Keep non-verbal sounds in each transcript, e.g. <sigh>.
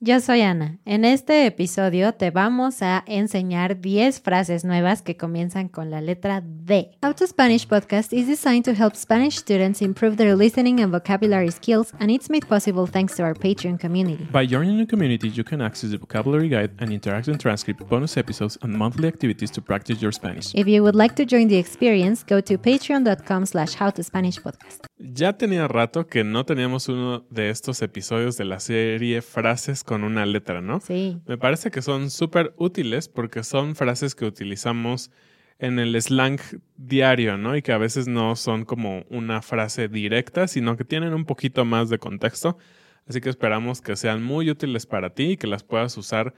Yo soy Ana. En este episodio te vamos a enseñar 10 frases nuevas que comienzan con la letra D. How to Spanish podcast is designed to help Spanish students improve their listening and vocabulary skills, and it's made possible thanks to our Patreon community. By joining the community, you can access the vocabulary guide and interactive transcript, bonus episodes, and monthly activities to practice your Spanish. If you would like to join the experience, go to patreon.com slash howtospanishpodcast. Ya tenía rato que no teníamos uno de estos episodios de la serie Frases con una letra, ¿no? Sí. Me parece que son súper útiles porque son frases que utilizamos en el slang diario, ¿no? Y que a veces no son como una frase directa, sino que tienen un poquito más de contexto. Así que esperamos que sean muy útiles para ti y que las puedas usar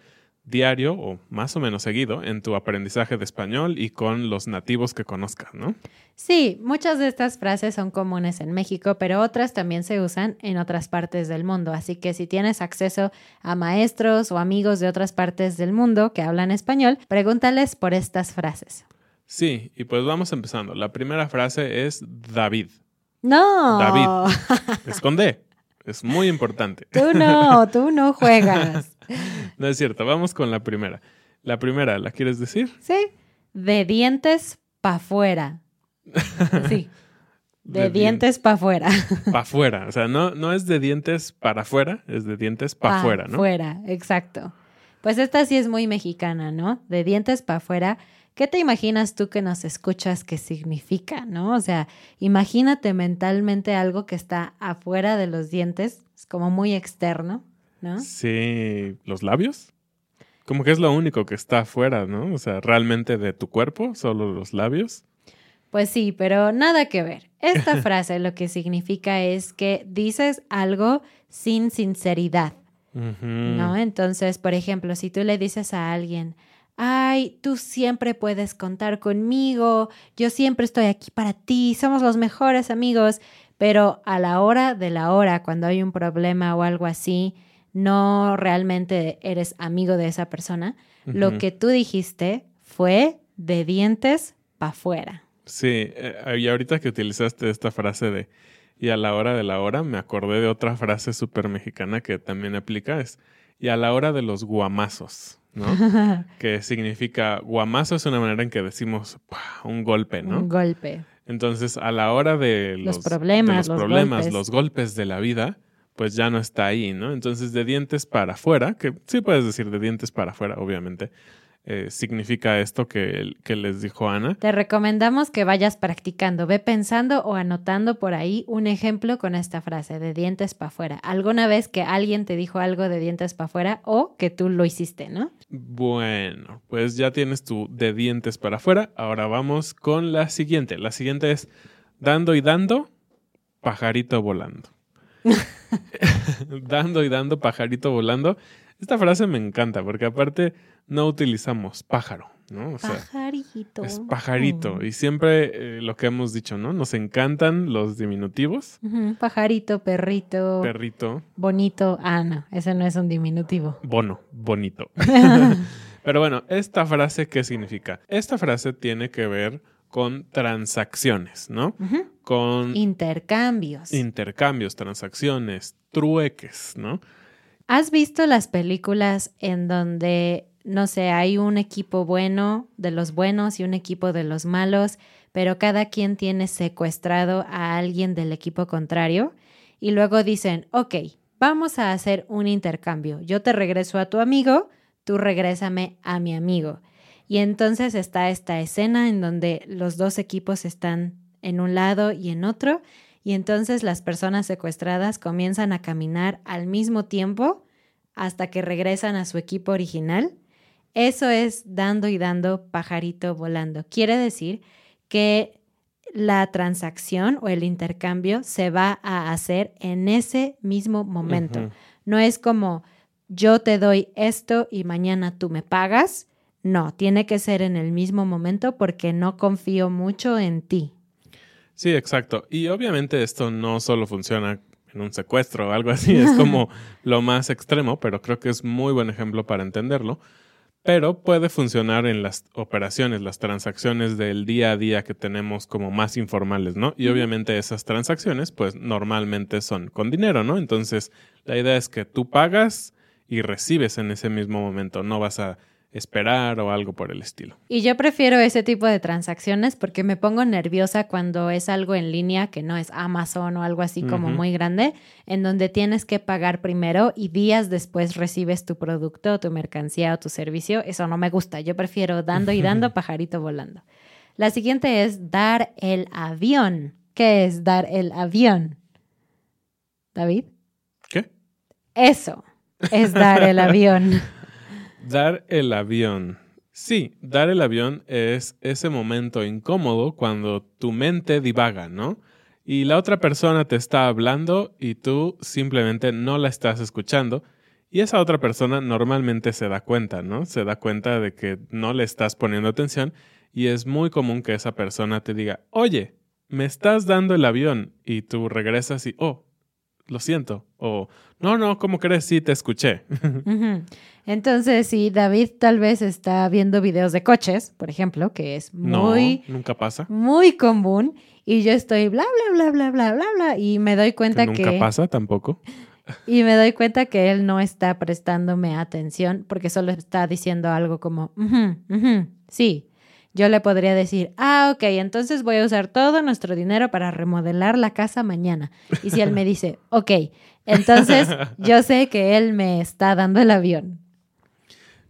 diario o más o menos seguido en tu aprendizaje de español y con los nativos que conozcas, ¿no? Sí, muchas de estas frases son comunes en México, pero otras también se usan en otras partes del mundo. Así que si tienes acceso a maestros o amigos de otras partes del mundo que hablan español, pregúntales por estas frases. Sí, y pues vamos empezando. La primera frase es David. No. David. <laughs> Esconde. Es muy importante. Tú no, <laughs> tú no juegas. No es cierto, vamos con la primera. La primera, ¿la quieres decir? Sí. De dientes pa' afuera. Sí. <laughs> De, De dientes pa' afuera. <laughs> Para afuera. O sea, no, no es de dientes para afuera, es de dientes para afuera, ¿no? Fuera, exacto. Pues esta sí es muy mexicana, ¿no? De dientes para afuera. ¿Qué te imaginas tú que nos escuchas que significa, no? O sea, imagínate mentalmente algo que está afuera de los dientes, es como muy externo, ¿no? Sí, los labios. Como que es lo único que está afuera, ¿no? O sea, realmente de tu cuerpo, solo los labios. Pues sí, pero nada que ver. Esta <laughs> frase lo que significa es que dices algo sin sinceridad. ¿no? Entonces, por ejemplo, si tú le dices a alguien, ay, tú siempre puedes contar conmigo, yo siempre estoy aquí para ti, somos los mejores amigos, pero a la hora de la hora, cuando hay un problema o algo así, no realmente eres amigo de esa persona, lo que tú dijiste fue de dientes para afuera. Sí, eh, y ahorita que utilizaste esta frase de y a la hora de la hora, me acordé de otra frase súper mexicana que también aplica, es y a la hora de los guamazos, ¿no? <laughs> que significa guamazo es una manera en que decimos un golpe, ¿no? Un golpe. Entonces, a la hora de Los los, problemas, de los los problemas, golpes. los golpes de la vida, pues ya no está ahí, ¿no? Entonces, de dientes para afuera, que sí puedes decir de dientes para afuera, obviamente, eh, significa esto que, que, les dijo Ana. Te recomendamos que vayas practicando, ve pensando o anotando por ahí un ejemplo con esta frase, de dientes para afuera. ¿Alguna vez que alguien te dijo algo de dientes para afuera o que tú lo hiciste, no? Bueno, pues ya tienes tu de dientes para afuera. Ahora vamos con la siguiente. La siguiente es dando y dando, pajarito volando. <laughs> <laughs> dando y dando, pajarito volando. Esta frase me encanta porque aparte no utilizamos pájaro, ¿no? O pajarito. Es pajarito. Y siempre eh, lo que hemos dicho, ¿no? Nos encantan los diminutivos. Pajarito, perrito. Perrito. Bonito. Ah, no, ese no es un diminutivo. Bono, bonito. <laughs> Pero bueno, esta frase, ¿qué significa? Esta frase tiene que ver con transacciones, ¿no? Con intercambios. Intercambios, transacciones, trueques, ¿no? ¿Has visto las películas en donde, no sé, hay un equipo bueno de los buenos y un equipo de los malos, pero cada quien tiene secuestrado a alguien del equipo contrario? Y luego dicen, ok, vamos a hacer un intercambio. Yo te regreso a tu amigo, tú regrésame a mi amigo. Y entonces está esta escena en donde los dos equipos están en un lado y en otro y entonces las personas secuestradas comienzan a caminar al mismo tiempo hasta que regresan a su equipo original. Eso es dando y dando pajarito volando. Quiere decir que la transacción o el intercambio se va a hacer en ese mismo momento. No es como yo te doy esto y mañana tú me pagas. No, tiene que ser en el mismo momento porque no confío mucho en ti. Sí, exacto. Y obviamente esto no solo funciona en un secuestro o algo así, es como <laughs> lo más extremo, pero creo que es muy buen ejemplo para entenderlo. Pero puede funcionar en las operaciones, las transacciones del día a día que tenemos como más informales, ¿no? Y obviamente esas transacciones, pues normalmente son con dinero, ¿no? Entonces, la idea es que tú pagas y recibes en ese mismo momento, no vas a esperar o algo por el estilo. Y yo prefiero ese tipo de transacciones porque me pongo nerviosa cuando es algo en línea que no es Amazon o algo así como muy grande, en donde tienes que pagar primero y días después recibes tu producto, tu mercancía o tu servicio. Eso no me gusta. Yo prefiero dando y dando, <laughs> pajarito volando. La siguiente es dar el avión. ¿Qué es dar el avión? David. ¿Qué? Eso es dar el avión. <laughs> Dar el avión. Sí, dar el avión es ese momento incómodo cuando tu mente divaga, ¿no? Y la otra persona te está hablando y tú simplemente no la estás escuchando. Y esa otra persona normalmente se da cuenta, ¿no? Se da cuenta de que no le estás poniendo atención y es muy común que esa persona te diga, oye, me estás dando el avión y tú regresas y, oh, lo siento. O, no, no, ¿cómo crees? Sí, te escuché. <laughs> Entonces, si David tal vez está viendo videos de coches, por ejemplo, que es muy... nunca pasa. Muy común, y yo estoy bla, bla, bla, bla, bla, bla, bla, y me doy cuenta que... Nunca pasa tampoco. <laughs> Y me doy cuenta que él no está prestándome atención porque solo está diciendo algo como, sí, yo le podría decir, ah, ok, entonces voy a usar todo nuestro dinero para remodelar la casa mañana. Y si él me dice, <laughs> ok, entonces yo sé que él me está dando el avión.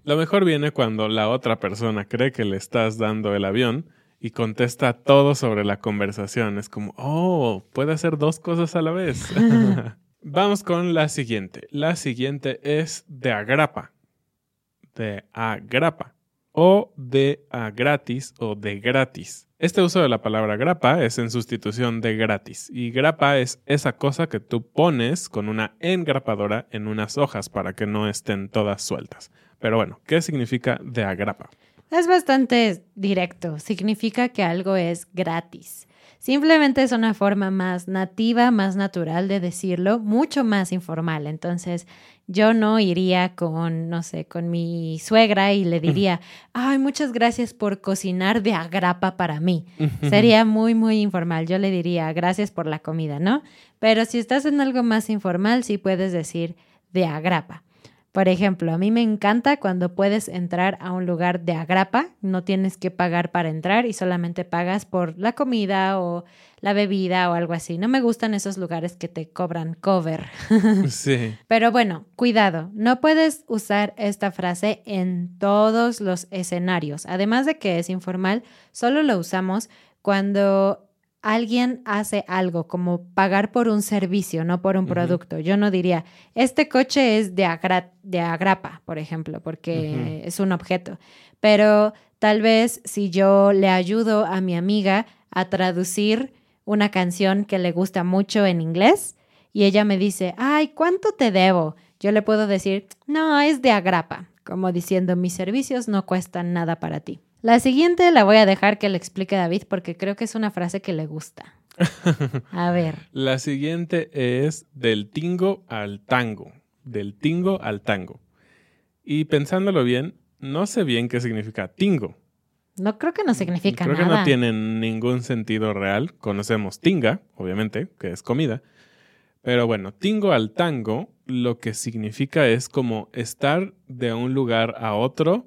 Lo mejor viene cuando la otra persona cree que le estás dando el avión y contesta todo sobre la conversación. Es como, oh, puede hacer dos cosas a la vez. <laughs> Vamos con la siguiente. La siguiente es de agrapa. De agrapa o de a gratis o de gratis. Este uso de la palabra grapa es en sustitución de gratis y grapa es esa cosa que tú pones con una engrapadora en unas hojas para que no estén todas sueltas. Pero bueno, ¿qué significa de agrapa? Es bastante directo, significa que algo es gratis. Simplemente es una forma más nativa, más natural de decirlo, mucho más informal. Entonces, yo no iría con, no sé, con mi suegra y le diría, ay, muchas gracias por cocinar de agrapa para mí. Sería muy, muy informal. Yo le diría, gracias por la comida, ¿no? Pero si estás en algo más informal, sí puedes decir de agrapa. Por ejemplo, a mí me encanta cuando puedes entrar a un lugar de agrapa, no tienes que pagar para entrar y solamente pagas por la comida o la bebida o algo así. No me gustan esos lugares que te cobran cover. <laughs> Sí. Pero bueno, cuidado, no puedes usar esta frase en todos los escenarios. Además de que es informal, solo lo usamos cuando alguien hace algo, como pagar por un servicio, no por un producto. Yo no diría, este coche es de, de agrapa, por ejemplo, porque es un objeto. Pero tal vez si yo le ayudo a mi amiga a traducir una canción que le gusta mucho en inglés y ella me dice, ay, ¿cuánto te debo? Yo le puedo decir, no, es de agrapa, como diciendo, mis servicios no cuestan nada para ti. La siguiente la voy a dejar que le explique David porque creo que es una frase que le gusta. A <laughs> ver. La siguiente es del tingo al tango. Del tingo al tango. Y pensándolo bien, no sé bien qué significa tingo. No creo que no significa nada. Creo que no tiene ningún sentido real. Conocemos tinga, obviamente, que es comida. Pero bueno, tingo al tango lo que significa es como estar de un lugar a otro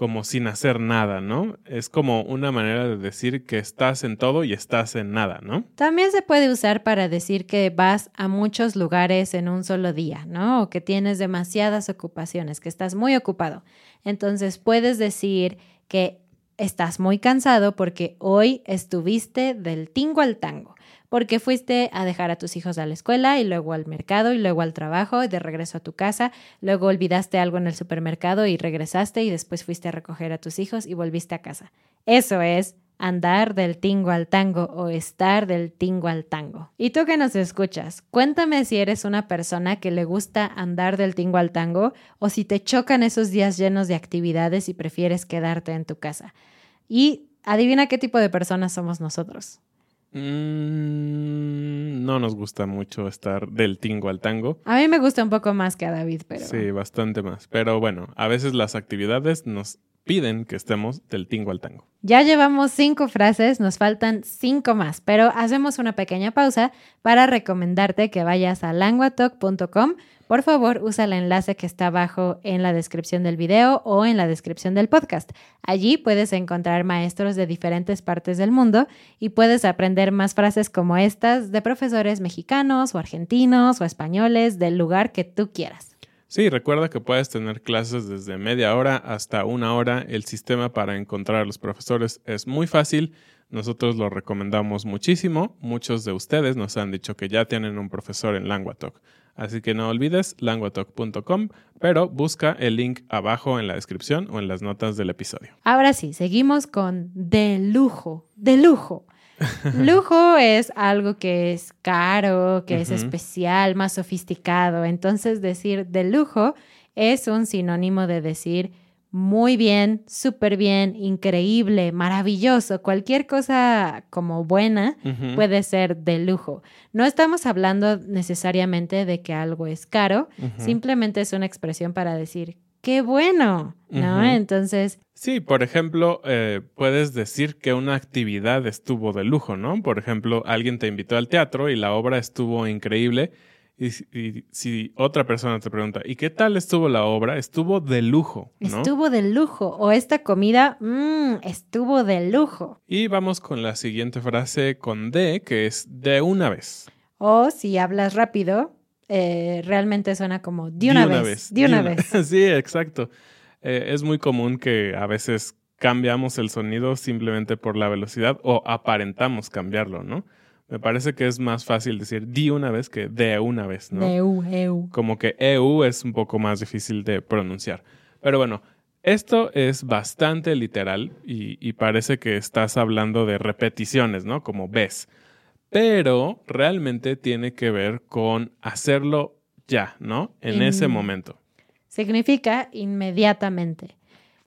como sin hacer nada, ¿no? Es como una manera de decir que estás en todo y estás en nada, ¿no? También se puede usar para decir que vas a muchos lugares en un solo día, ¿no? O que tienes demasiadas ocupaciones, que estás muy ocupado. Entonces puedes decir que estás muy cansado porque hoy estuviste del tingo al tango porque fuiste a dejar a tus hijos a la escuela y luego al mercado y luego al trabajo y de regreso a tu casa, luego olvidaste algo en el supermercado y regresaste y después fuiste a recoger a tus hijos y volviste a casa. Eso es andar del tingo al tango o estar del tingo al tango. Y tú que nos escuchas, cuéntame si eres una persona que le gusta andar del tingo al tango o si te chocan esos días llenos de actividades y prefieres quedarte en tu casa. Y adivina qué tipo de personas somos nosotros. Mm, no nos gusta mucho estar del tingo al tango. A mí me gusta un poco más que a David, pero. Sí, bastante más. Pero bueno, a veces las actividades nos piden que estemos del tingo al tango. Ya llevamos cinco frases, nos faltan cinco más, pero hacemos una pequeña pausa para recomendarte que vayas a languatalk.com por favor usa el enlace que está abajo en la descripción del video o en la descripción del podcast. Allí puedes encontrar maestros de diferentes partes del mundo y puedes aprender más frases como estas de profesores mexicanos o argentinos o españoles del lugar que tú quieras. Sí, recuerda que puedes tener clases desde media hora hasta una hora. El sistema para encontrar a los profesores es muy fácil. Nosotros lo recomendamos muchísimo. Muchos de ustedes nos han dicho que ya tienen un profesor en LanguaTalk. Así que no olvides languatalk.com, pero busca el link abajo en la descripción o en las notas del episodio. Ahora sí, seguimos con de lujo, de lujo. <laughs> Lujo es algo que es caro, que es especial, más sofisticado. Entonces decir de lujo es un sinónimo de decir muy bien, súper bien, increíble, maravilloso, cualquier cosa como buena puede ser de lujo. No estamos hablando necesariamente de que algo es caro, simplemente es una expresión para decir, qué bueno, ¿no? Entonces... Sí, por ejemplo, eh, puedes decir que una actividad estuvo de lujo, ¿no? Por ejemplo, alguien te invitó al teatro y la obra estuvo increíble y, si otra persona te pregunta, ¿y qué tal estuvo la obra? Estuvo de lujo. Estuvo de lujo. O esta comida, mmm, estuvo de lujo. Y vamos con la siguiente frase con de, que es de una vez. O si hablas rápido, eh, realmente suena como de una, vez, De una, vez. <laughs> sí, exacto. Eh, es muy común que a veces cambiamos el sonido simplemente por la velocidad o aparentamos cambiarlo, ¿no? Me parece que es más fácil decir di una vez que de una vez, ¿no? EU, EU. Como que EU es un poco más difícil de pronunciar. Pero bueno, esto es bastante literal y, parece que estás hablando de repeticiones, ¿no? Como ves. Pero realmente tiene que ver con hacerlo ya, ¿no? En ese momento. Significa inmediatamente.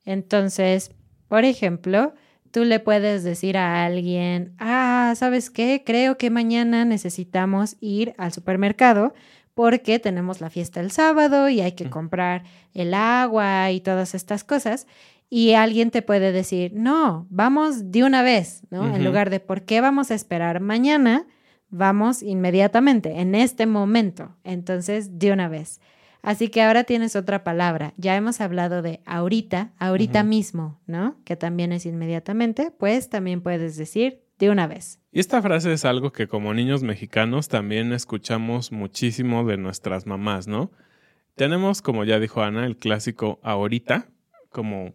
Entonces, por ejemplo, tú le puedes decir a alguien, ah, ¿sabes qué? Creo que mañana necesitamos ir al supermercado porque tenemos la fiesta el sábado y hay que comprar el agua y todas estas cosas. Y alguien te puede decir, no, vamos de una vez, ¿no? En lugar de, ¿por qué vamos a esperar mañana? Vamos inmediatamente, en este momento. Entonces, de una vez. Así que ahora tienes otra palabra. Ya hemos hablado de ahorita, ahorita mismo, ¿no? Que también es inmediatamente, pues también puedes decir de una vez. Y esta frase es algo que como niños mexicanos también escuchamos muchísimo de nuestras mamás, ¿no? Tenemos, como ya dijo Ana, el clásico ahorita, como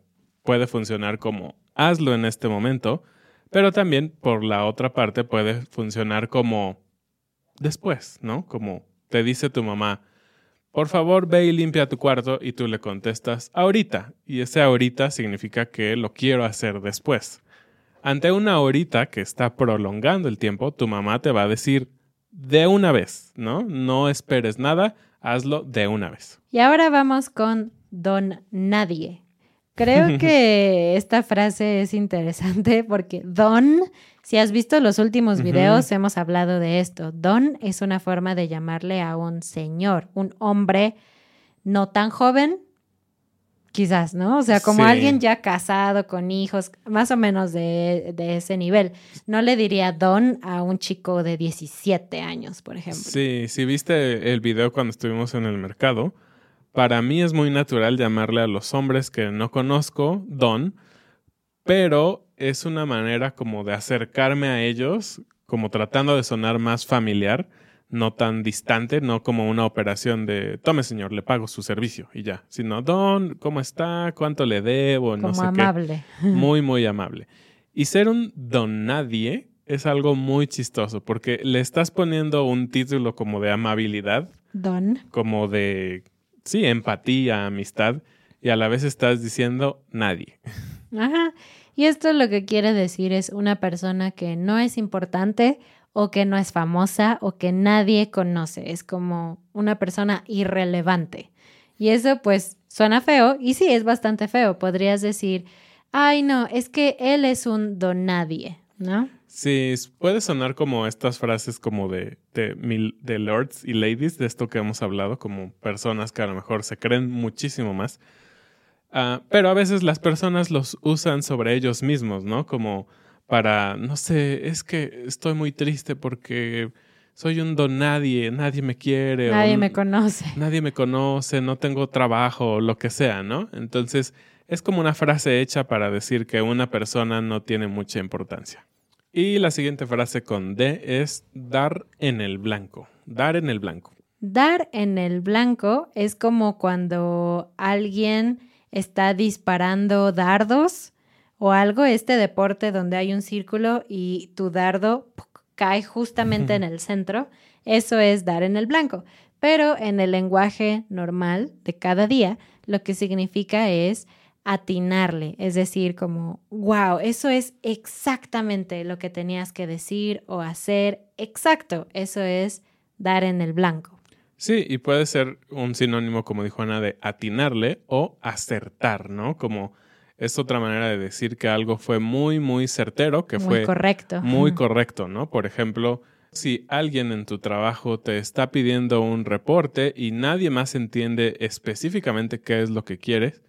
puede funcionar como hazlo en este momento, pero también por la otra parte puede funcionar como después, ¿no? Como te dice tu mamá, por favor ve y limpia tu cuarto y tú le contestas ahorita. Y ese ahorita significa que lo quiero hacer después. Ante una ahorita que está prolongando el tiempo, tu mamá te va a decir de una vez, ¿no? No esperes nada, hazlo de una vez. Y ahora vamos con don nadie. Creo que esta frase es interesante <laughs> porque don, si has visto los últimos videos, hemos hablado de esto. Don es una forma de llamarle a un señor, un hombre no tan joven, quizás, ¿no? O sea, como Sí. alguien ya casado con hijos, más o menos de, de ese nivel. No le diría don a un chico de 17 años, por ejemplo. Sí, si viste el video cuando estuvimos en el mercado, para mí es muy natural llamarle a los hombres que no conozco don, pero es una manera como de acercarme a ellos, como tratando de sonar más familiar, no tan distante, no como una operación de, tome señor, le pago su servicio y ya, sino don, ¿cómo está? ¿Cuánto le debo? No como sé qué amable. <laughs> muy, muy amable. Y ser un don nadie es algo muy chistoso porque le estás poniendo un título como de amabilidad, Don. como de, sí, empatía, amistad, y a la vez estás diciendo nadie. Ajá. Y esto lo que quiere decir es una persona que no es importante o que no es famosa o que nadie conoce. Es como una persona irrelevante. Y eso pues suena feo y sí, es bastante feo. Podrías decir, ay no, es que él es un don nadie, ¿no? Sí, puede sonar como estas frases como de, de, lords y ladies, de esto que hemos hablado, como personas que a lo mejor se creen muchísimo más. Ah, pero a veces las personas los usan sobre ellos mismos, ¿no? Como para, no sé, es que estoy muy triste porque soy un don nadie, nadie me quiere. Nadie me conoce. <laughs> nadie me conoce, no tengo trabajo, o lo que sea, ¿no? Entonces, es como una frase hecha para decir que una persona no tiene mucha importancia. Y la siguiente frase con D es dar en el blanco. Dar en el blanco. Dar en el blanco es como cuando alguien está disparando dardos o algo, este deporte donde hay un círculo y tu dardo cae justamente en el centro. Eso es dar en el blanco. Pero en el lenguaje normal de cada día, lo que significa es atinarle, es decir, como, wow, eso es exactamente lo que tenías que decir o hacer. Exacto, eso es dar en el blanco. Sí, y puede ser un sinónimo, como dijo Ana, de atinarle o acertar, ¿no? Como es otra manera de decir que algo fue muy, muy certero, que Muy fue correcto. muy correcto, ¿no? Por ejemplo, si alguien en tu trabajo te está pidiendo un reporte y nadie más entiende específicamente qué es lo que quieres,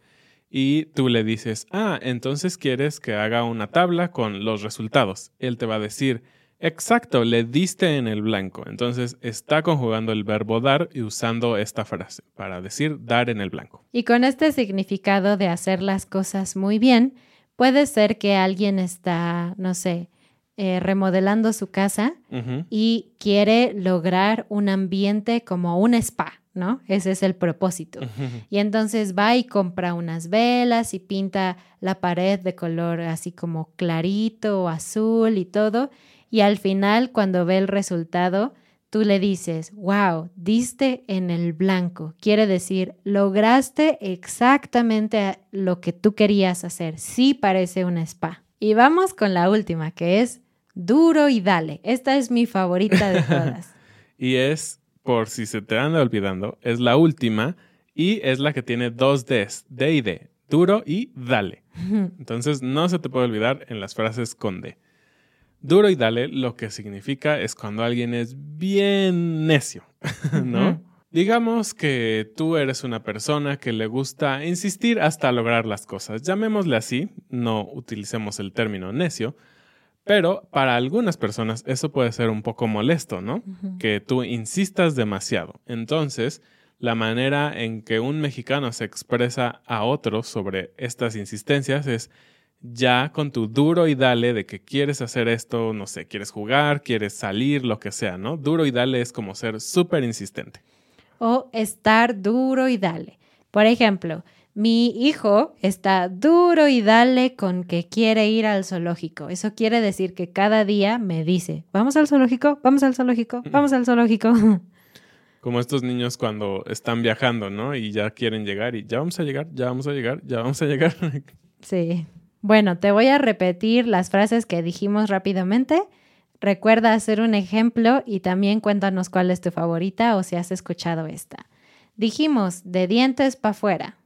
y tú le dices, ah, entonces quieres que haga una tabla con los resultados. Él te va a decir, exacto, le diste en el blanco. Entonces está conjugando el verbo dar y usando esta frase para decir dar en el blanco. Y con este significado de hacer las cosas muy bien, puede ser que alguien está, no sé, eh, remodelando su casa y quiere lograr un ambiente como un spa, ¿no? Ese es el propósito. Y entonces va y compra unas velas y pinta la pared de color así como clarito o azul y todo. Y al final, cuando ve el resultado, tú le dices, wow, diste en el blanco. Quiere decir, lograste exactamente lo que tú querías hacer. Sí parece un spa. Y vamos con la última, que es duro y dale. Esta es mi favorita de <laughs> todas. Y es, por si se te anda olvidando, es la última y es la que tiene dos Ds, D y D, duro y dale. <laughs> Entonces no se te puede olvidar en las frases con D. Duro y dale lo que significa es cuando alguien es bien necio, <laughs> ¿no? Digamos que tú eres una persona que le gusta insistir hasta lograr las cosas. Llamémosle así, no utilicemos el término necio, pero para algunas personas eso puede ser un poco molesto, ¿no? Que tú insistas demasiado. Entonces, la manera en que un mexicano se expresa a otros sobre estas insistencias es ya con tu duro y dale de que quieres hacer esto, no sé, quieres jugar, quieres salir, lo que sea, ¿no? Duro y dale es como ser súper insistente. O estar duro y dale. Por ejemplo, mi hijo está duro y dale con que quiere ir al zoológico. Eso quiere decir que cada día me dice, vamos al zoológico, vamos al zoológico, vamos al zoológico. <laughs> Como estos niños cuando están viajando, ¿no? Y ya quieren llegar y ya vamos a llegar, ya vamos a llegar, ya vamos a llegar. <laughs> Sí. Bueno, te voy a repetir las frases que dijimos rápidamente. Recuerda hacer un ejemplo y también cuéntanos cuál es tu favorita o si has escuchado esta. Dijimos de dientes para afuera.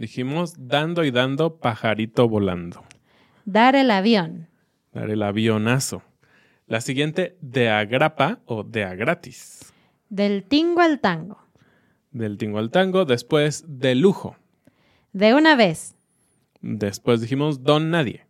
Dijimos dando y dando pajarito volando. Dar el avión. Dar el avionazo. La siguiente, de agrapa o de a gratis. Del tingo al tango. Del tingo al tango. Después, de lujo. De una vez. Después dijimos don nadie.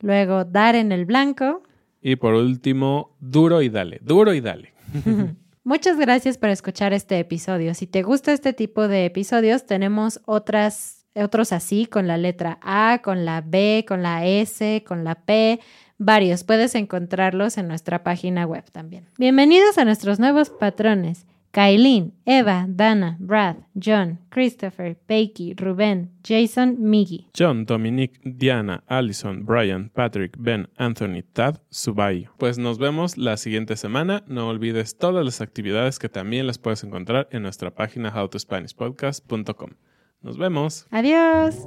Luego dar en el blanco. Y por último, duro y dale. Duro y dale. <laughs> Muchas gracias por escuchar este episodio. Si te gusta este tipo de episodios, tenemos otras, otros así con la letra A, con la B, con la S, con la P, varios. Puedes encontrarlos en nuestra página web también. Bienvenidos a nuestros nuevos patrones. Kailin, Eva, Dana, Brad, John, Christopher, Becky, Rubén, Jason, Miggy. John, Dominic, Diana, Allison, Brian, Patrick, Ben, Anthony, Tad, Subai. Pues nos vemos la siguiente semana. No olvides todas las actividades que también las puedes encontrar en nuestra página howtospanishpodcast.com. Nos vemos. Adiós.